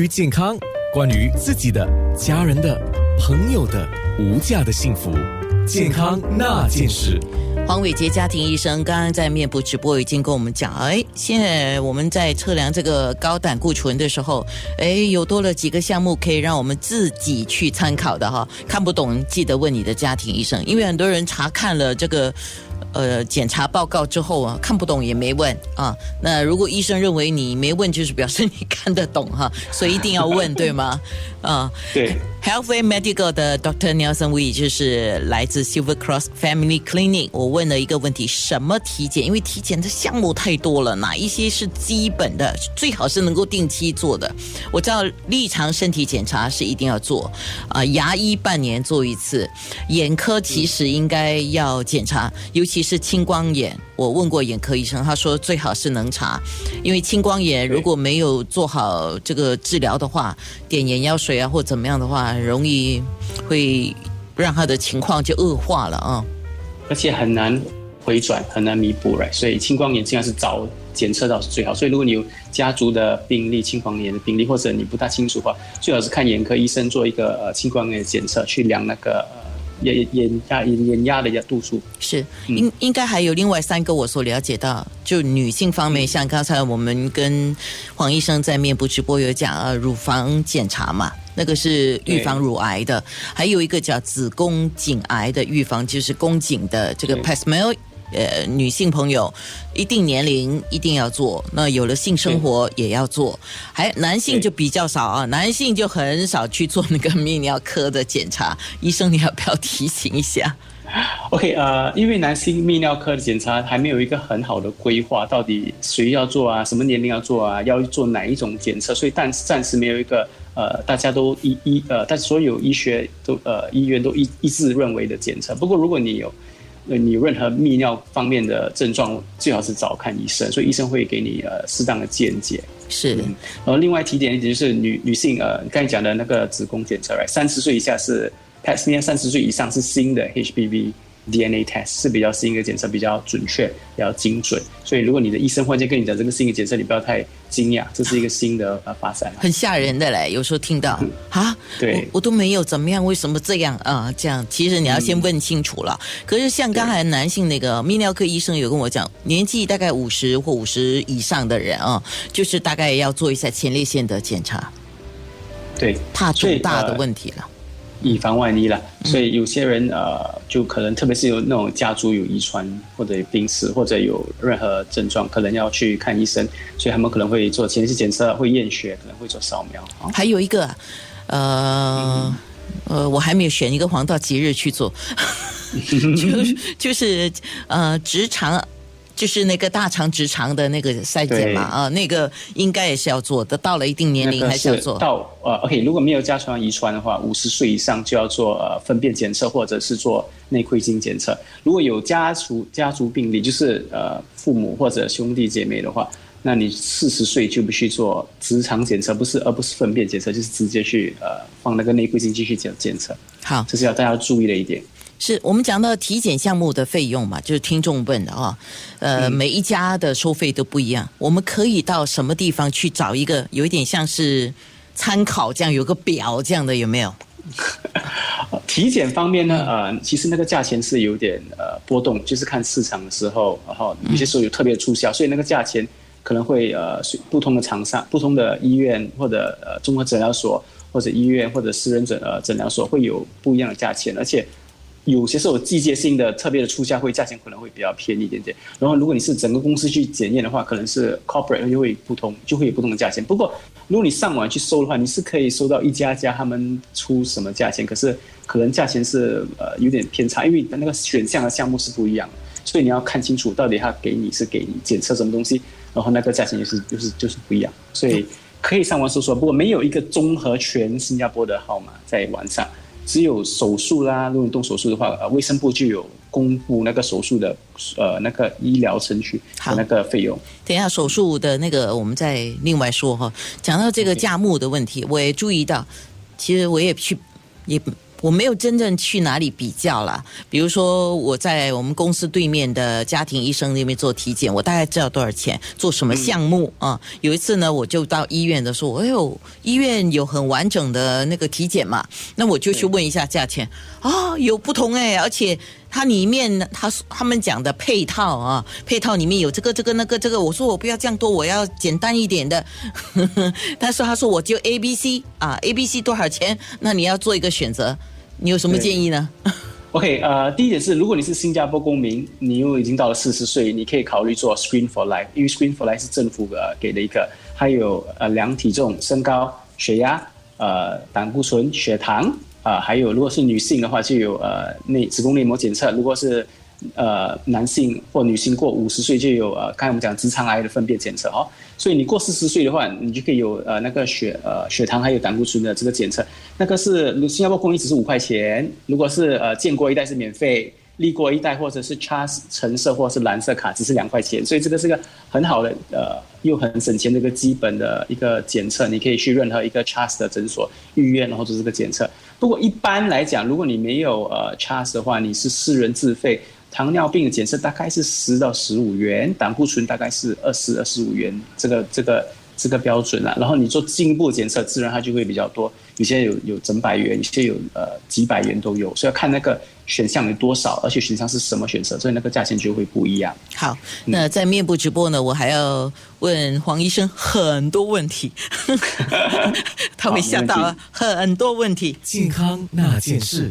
于健康，关于自己的、家人的、朋友的无价的幸福，健康那件事。黄伟杰家庭医生刚刚在面部直播已经跟我们讲，哎，现在我们在测量这个高胆固醇的时候，哎，有多了几个项目可以让我们自己去参考的哈。看不懂记得问你的家庭医生，因为很多人查看了这个。呃，检查报告之后啊，看不懂也没问啊。那如果医生认为你没问，就是表示你看得懂哈，所以一定要问，对吗？啊，对。Healthway Medical 的 Dr. Nelson Wee 就是来自 Silver Cross Family Clinic。我问了一个问题：什么体检？因为体检的项目太多了，哪一些是基本的，最好是能够定期做的？我知道立常身体检查是一定要做啊，牙医半年做一次，眼科其实应该要检查，尤其是青光眼。我问过眼科医生，他说最好是能查，因为青光眼如果没有做好这个治疗的话，点眼药水啊或怎么样的话，容易会让他的情况就恶化了啊。而且很难回转，很难弥补，right？所以青光眼尽量是早检测到是最好。所以如果你有家族的病例，青光眼的病例，或者你不大清楚的话，最好是看眼科医生做一个呃青光眼检测，去量那个。眼眼压眼眼压的压度数。是应应该还有另外三个我所了解到，就女性方面，像刚才我们跟黄医生在面部直播有讲啊，乳房检查嘛，那个是预防乳癌的，还有一个叫子宫颈癌的预防，就是宫颈的这个 p a s m e l 呃，女性朋友一定年龄一定要做，那有了性生活也要做，还男性就比较少啊，男性就很少去做那个泌尿科的检查。医生，你要不要提醒一下？OK，呃，因为男性泌尿科的检查还没有一个很好的规划，到底谁要做啊，什么年龄要做啊，要做哪一种检测，所以暂暂时没有一个呃，大家都一一呃，但所有医学都呃医院都一一致认为的检测。不过如果你有。你任何泌尿方面的症状，最好是早看医生，所以医生会给你呃适当的见解。是，然后另外提点一点就是女女性呃刚才讲的那个子宫检测，三十岁以下是 p a s m e 三十岁以上是新的 HPV。DNA test 是比较新的检测，比较准确，比较精准。所以，如果你的医生忽然间跟你讲这个新的检测，你不要太惊讶，这是一个新的呃发展。很吓人的嘞，有时候听到啊，对，我都没有怎么样，为什么这样啊？这样，其实你要先问清楚了。可是像刚才男性那个泌尿科医生有跟我讲，年纪大概五十或五十以上的人啊，就是大概要做一下前列腺的检查，对，怕重大的问题了。以防万一了，所以有些人呃，就可能特别是有那种家族有遗传或者病史或者有任何症状，可能要去看医生，所以他们可能会做前期检测，会验血，可能会做扫描。还有一个，呃呃，我还没有选一个黄道吉日去做，就 就是呃直肠。就是那个大肠直肠的那个筛检嘛，啊，那个应该也是要做的。到了一定年龄还是要做。到呃，OK，如果没有家传遗传的话，五十岁以上就要做呃粪便检测或者是做内窥镜检测。如果有家族家族病例，就是呃父母或者兄弟姐妹的话，那你四十岁就必须做直肠检测，不是而不是粪便检测，就是直接去呃放那个内窥镜继续检检测。好，这是要大家注意的一点。是我们讲到体检项目的费用嘛，就是听众问的啊，呃，每一家的收费都不一样，我们可以到什么地方去找一个有一点像是参考这样有个表这样的有没有？体检方面呢，呃，其实那个价钱是有点呃波动，就是看市场的时候，然后有些时候有特别促销，所以那个价钱可能会呃不同的厂商、不同的医院或者呃综合诊疗所或者医院或者私人诊呃诊疗所会有不一样的价钱，而且。有些是有季节性的特别的促销，会价钱可能会比较便宜一点点。然后，如果你是整个公司去检验的话，可能是 corporate 就会不同，就会有不同的价钱。不过，如果你上网去搜的话，你是可以搜到一家家他们出什么价钱，可是可能价钱是呃有点偏差，因为那个选项的项目是不一样的，所以你要看清楚到底他给你是给你检测什么东西，然后那个价钱也是就是就是不一样。所以可以上网搜索，不过没有一个综合全新加坡的号码在网上。只有手术啦，如果你动手术的话，呃，卫生部就有公布那个手术的呃那个医疗程序和那个费用。等一下手术的那个，我们再另外说哈。讲到这个价目的问题，我也注意到，其实我也去也我没有真正去哪里比较啦。比如说我在我们公司对面的家庭医生那边做体检，我大概知道多少钱，做什么项目啊？有一次呢，我就到医院的时候，哎呦，医院有很完整的那个体检嘛，那我就去问一下价钱啊，有不同哎，而且它里面他他们讲的配套啊，配套里面有这个这个那个这个，我说我不要这样多，我要简单一点的。他说他说我就 A B C 啊，A B C 多少钱？那你要做一个选择。你有什么建议呢？OK，呃，第一点是，如果你是新加坡公民，你又已经到了四十岁，你可以考虑做 Screen for Life，因为 Screen for Life 是政府呃给的一个，还有呃量体重、身高、血压、呃胆固醇、血糖啊，还有如果是女性的话，就有呃内子宫内膜检测，如果是。呃，男性或女性过五十岁就有呃，刚才我们讲直肠癌的粪便检测哦，所以你过四十岁的话，你就可以有呃那个血呃血糖还有胆固醇的这个检测，那个是新加坡公益只是五块钱，如果是呃建国一代是免费。立过一代或者是 Charles 橙色或者是蓝色卡只是两块钱，所以这个是个很好的呃又很省钱的一个基本的一个检测，你可以去任何一个 Charles 的诊所预约，然后做这个检测。不过一般来讲，如果你没有呃 Charles 的话，你是私人自费，糖尿病的检测大概是十到十五元，胆固醇大概是二十二十五元，这个这个。这个标准啊，然后你做进一步检测，自然它就会比较多。有些有有整百元，有些有呃几百元都有，所以要看那个选项有多少，而且选项是什么选择，所以那个价钱就会不一样。好，那在面部直播呢，我还要问黄医生很多问题，他会吓到很多问题。健康那件事。